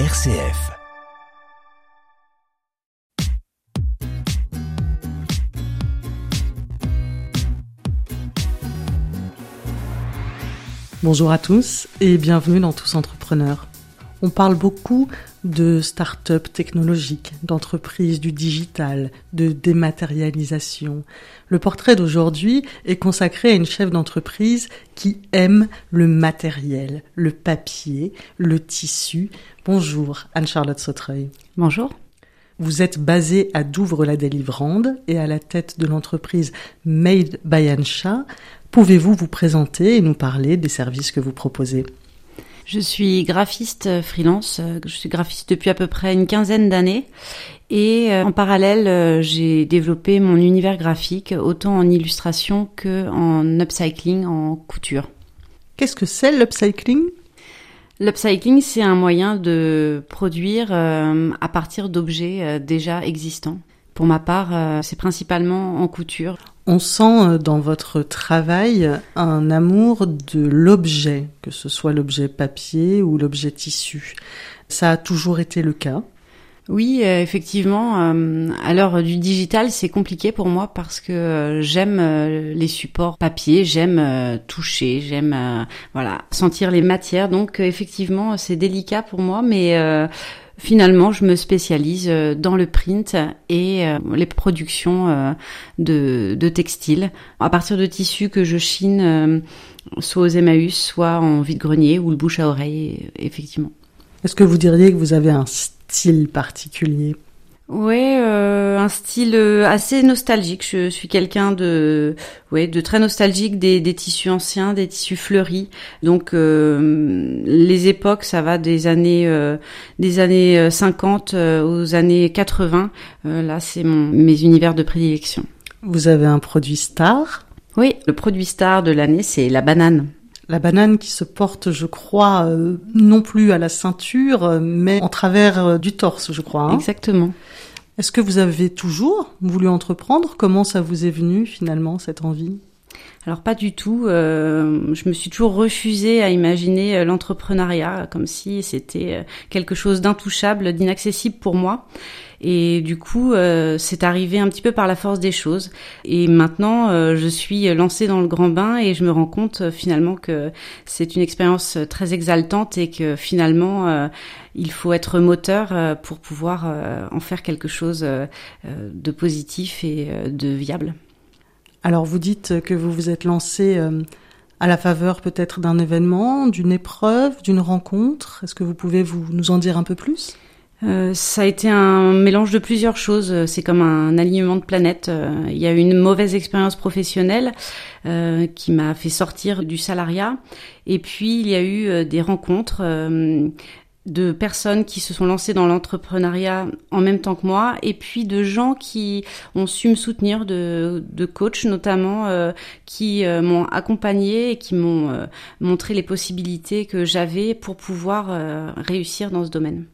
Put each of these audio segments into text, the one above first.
RCF. Bonjour à tous et bienvenue dans Tous Entrepreneurs. On parle beaucoup de start-up technologiques, d'entreprises du digital, de dématérialisation. Le portrait d'aujourd'hui est consacré à une chef d'entreprise qui aime le matériel, le papier, le tissu. Bonjour Anne-Charlotte Sautreuil. Bonjour. Vous êtes basée à Douvres-la-Délivrande et à la tête de l'entreprise Made by Ansha. Pouvez-vous vous présenter et nous parler des services que vous proposez? Je suis graphiste euh, freelance. Euh, je suis graphiste depuis à peu près une quinzaine d'années. Et euh, en parallèle, j'ai développé mon univers graphique autant en illustration que en upcycling, en couture. Qu'est-ce que c'est l'upcycling? L'upcycling, c'est un moyen de produire à partir d'objets déjà existants. Pour ma part, c'est principalement en couture. On sent euh, dans votre travail un amour de l'objet, que ce soit l'objet papier ou l'objet tissu. Ça a toujours été le cas? Oui, euh, effectivement, euh, à l'heure du digital, c'est compliqué pour moi parce que j'aime les supports papier, j'aime toucher, j'aime voilà sentir les matières. Donc effectivement, c'est délicat pour moi, mais finalement, je me spécialise euh, dans le print et euh, les productions euh, de, textiles à partir de tissus que je chine soit aux Emmaüs, soit en vide-grenier ou le bouche à oreille, effectivement. Est-ce que vous diriez que vous avez un style particulier? Ouais, euh, un style euh, assez nostalgique. Je suis quelqu'un de, ouais, de très nostalgique des, des tissus anciens, des tissus fleuris. Donc euh, les époques, ça va des années, des années 50 aux années 80. là, c'est mon mes univers de prédilection. Vous avez un produit star? Oui, le produit star de l'année, c'est la banane. La banane qui se porte, je crois, euh, non plus à la ceinture, euh, mais en travers euh, du torse, je crois. Hein. Exactement. Est-ce que vous avez toujours voulu entreprendre? Comment ça vous est venu finalement cette envie? Alors pas du tout. je me suis toujours refusée à imaginer l'entrepreneuriat comme si c'était quelque chose d'intouchable, d'inaccessible pour moi. Et du coup, euh, c'est arrivé un petit peu par la force des choses. Et maintenant, euh, je suis lancée dans le grand bain et je me rends compte euh, finalement que c'est une expérience très exaltante et que finalement, il faut être moteur pour pouvoir en faire quelque chose de positif et de viable. Alors, vous dites que vous vous êtes lancée à la faveur peut-être d'un événement, d'une épreuve, d'une rencontre. Est-ce que vous pouvez vous, nous en dire un peu plus? Euh, ça a été un mélange de plusieurs choses. C'est comme un alignement de planètes. Euh, il y a eu une mauvaise expérience professionnelle euh, qui m'a fait sortir du salariat. Et puis il y a eu des rencontres de personnes qui se sont lancées dans l'entrepreneuriat en même temps que moi, et puis de gens qui ont su me soutenir, de, coachs notamment, qui m'ont accompagné et qui m'ont montré les possibilités que j'avais pour pouvoir réussir dans ce domaine.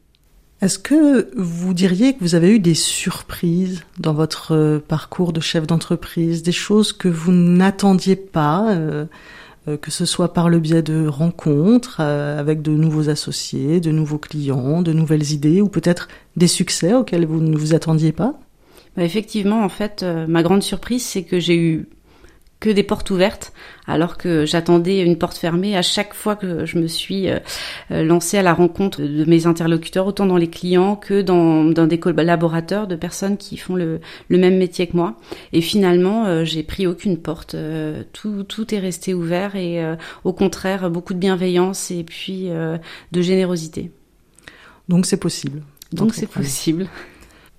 Est-ce que vous diriez que vous avez eu des surprises dans votre euh, parcours de chef d'entreprise, des choses que vous n'attendiez pas, euh, euh, que ce soit par le biais de rencontres avec de nouveaux associés, de nouveaux clients, de nouvelles idées, ou peut-être des succès auxquels vous ne vous attendiez pas? Bah, Effectivement, en fait, ma grande surprise, c'est que j'ai eu que des portes ouvertes, alors que j'attendais une porte fermée à chaque fois que je me suis euh, euh, lancée à la rencontre de mes interlocuteurs, autant dans les clients que dans, dans des collaborateurs, de personnes qui font le, le même métier que moi. Et finalement, euh, j'ai pris aucune porte. tout, tout est resté ouvert et au contraire, beaucoup de bienveillance et puis de générosité. Donc c'est possible. Donc c'est possible.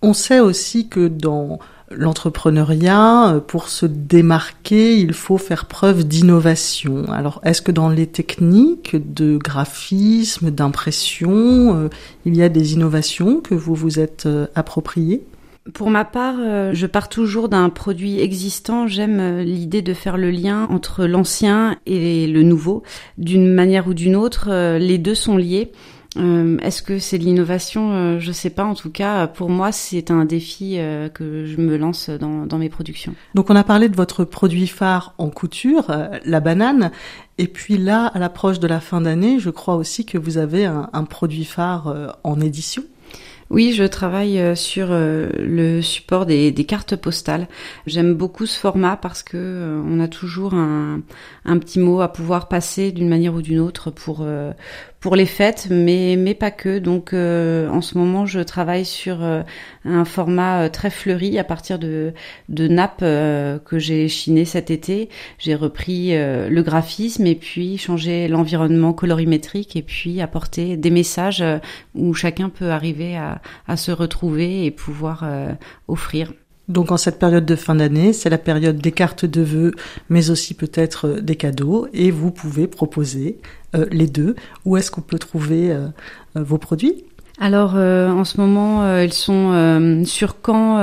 On sait aussi que dans l'entrepreneuriat, euh, pour se démarquer, il faut faire preuve d'innovation. Alors, est-ce que dans les techniques de graphisme, d'impression, euh, il y a des innovations que vous vous êtes euh, appropriées? Pour ma part, je pars toujours d'un produit existant. J'aime l'idée de faire le lien entre l'ancien et le nouveau. D'une manière ou d'une autre, les deux sont liés. Euh, Est-ce que c'est de l'innovation euh, Je sais pas. En tout cas, pour moi, c'est un défi euh, que je me lance dans, dans, mes productions. Donc, on a parlé de votre produit phare en couture, euh, la banane. Et puis là, à l'approche de la fin d'année, je crois aussi que vous avez un, un produit phare en édition. Oui, je travaille sur le support des, des cartes postales. J'aime beaucoup ce format parce que on a toujours un, un, petit mot à pouvoir passer d'une manière ou d'une autre pour pour les fêtes, mais mais pas que. Donc euh, en ce moment, je travaille sur euh, un format euh, très fleuri à partir de de nappes que j'ai chiné cet été. J'ai repris le graphisme et puis changé l'environnement colorimétrique et puis apporté des messages où chacun peut arriver à, à se retrouver et pouvoir offrir. Donc en cette période de fin d'année, c'est la période des cartes de vœux, mais aussi peut-être des cadeaux, et vous pouvez proposer euh, les deux. Où est-ce qu'on peut trouver euh, euh, vos produits? Alors euh, en ce moment, euh, ils sont euh, sur Caen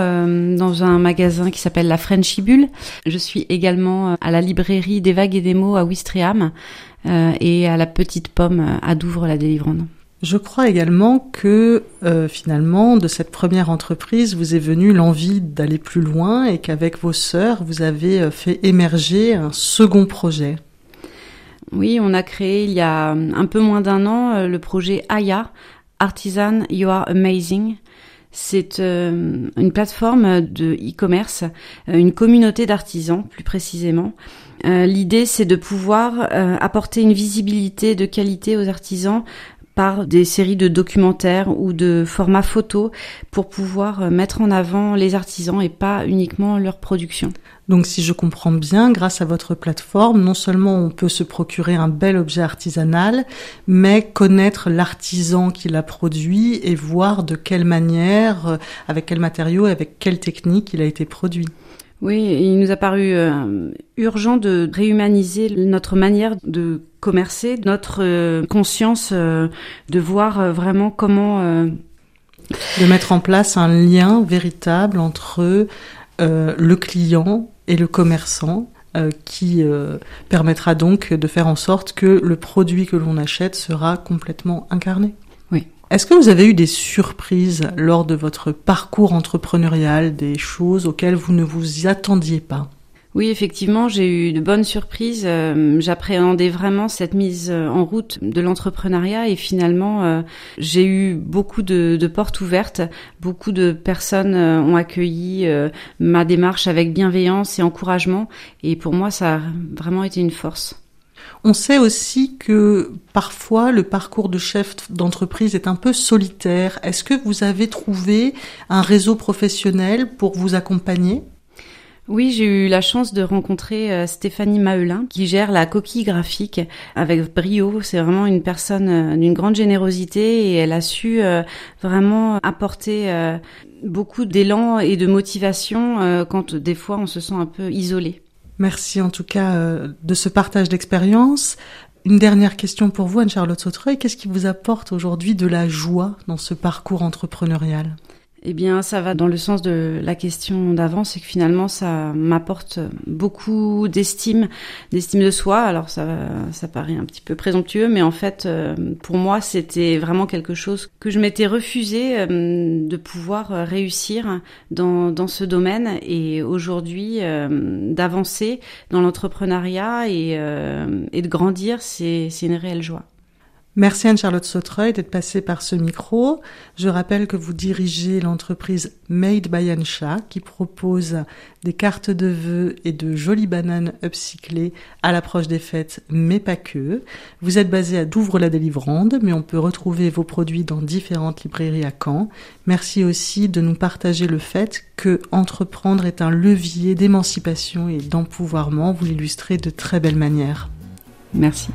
dans un magasin qui s'appelle la Frenchibule. Je suis également à la librairie des vagues et des mots à Ouistreham et à la Petite Pomme à Douvres-la-Délivrande. Je crois également que finalement, de cette première entreprise, vous est venue l'envie d'aller plus loin et qu'avec vos sœurs, vous avez fait émerger un second projet. Oui, on a créé il y a un peu moins d'un an le projet Aya, Artisan You Are Amazing. C'est euh, une plateforme de e-commerce, euh, une communauté d'artisans plus précisément. Euh, L'idée c'est de pouvoir euh, apporter une visibilité de qualité aux artisans par des séries de documentaires ou de formats photos pour pouvoir euh, mettre en avant les artisans et pas uniquement leur production. Donc si je comprends bien, grâce à votre plateforme, non seulement on peut se procurer un bel objet artisanal, mais connaître l'artisan qui l'a produit et voir de quelle manière, euh, avec quel matériau, avec quelle technique il a été produit. Oui, il nous a paru euh, urgent de réhumaniser notre manière de commercer, notre euh, conscience euh, de voir vraiment comment... De mettre en place un lien véritable entre le client et le commerçant. qui permettra donc de faire en sorte que le produit que l'on achète sera complètement incarné. Est-ce que vous avez eu des surprises lors de votre parcours entrepreneurial, des choses auxquelles vous ne vous attendiez pas? Oui, effectivement, j'ai eu de bonnes surprises. Euh, J'appréhendais vraiment cette mise en route de l'entrepreneuriat et finalement, euh, j'ai eu beaucoup de, portes ouvertes. Beaucoup de personnes euh, ont accueilli euh, ma démarche avec bienveillance et encouragement. Et pour moi, ça a vraiment été une force. On sait aussi que parfois le parcours de chef d'entreprise est un peu solitaire. Est-ce que vous avez trouvé un réseau professionnel pour vous accompagner? Oui, j'ai eu la chance de rencontrer euh, Stéphanie Mahelin, qui gère la coquille graphique avec brio. C'est vraiment une personne euh, d'une grande générosité et elle a su euh, vraiment apporter beaucoup d'élan et de motivation quand des fois on se sent un peu isolé. Merci en tout cas de ce partage d'expérience. Une dernière question pour vous, Anne-Charlotte Sautreuil. Qu'est-ce qui vous apporte aujourd'hui de la joie dans ce parcours entrepreneurial? Eh bien, ça va dans le sens de la question d'avant, c'est que finalement, ça m'apporte beaucoup d'estime, d'estime de soi. Alors, ça, ça paraît un petit peu présomptueux, mais en fait, euh, pour moi, c'était vraiment quelque chose que je m'étais refusé euh, de pouvoir réussir dans, dans ce domaine. Et aujourd'hui, euh, d'avancer dans l'entrepreneuriat et, et de grandir, c'est une réelle joie. Merci Anne-Charlotte Sautreuil d'être passée par ce micro. Je rappelle que vous dirigez l'entreprise Made by Ansha qui propose des cartes de vœux et de jolies bananes upcyclées à l'approche des fêtes, mais pas que. Vous êtes basé à Douvres-la-Délivrande, mais on peut retrouver vos produits dans différentes librairies à Caen. Merci aussi de nous partager le fait que entreprendre est un levier d'émancipation et d'empouvoirment. Vous l'illustrez de très belle manière. Merci.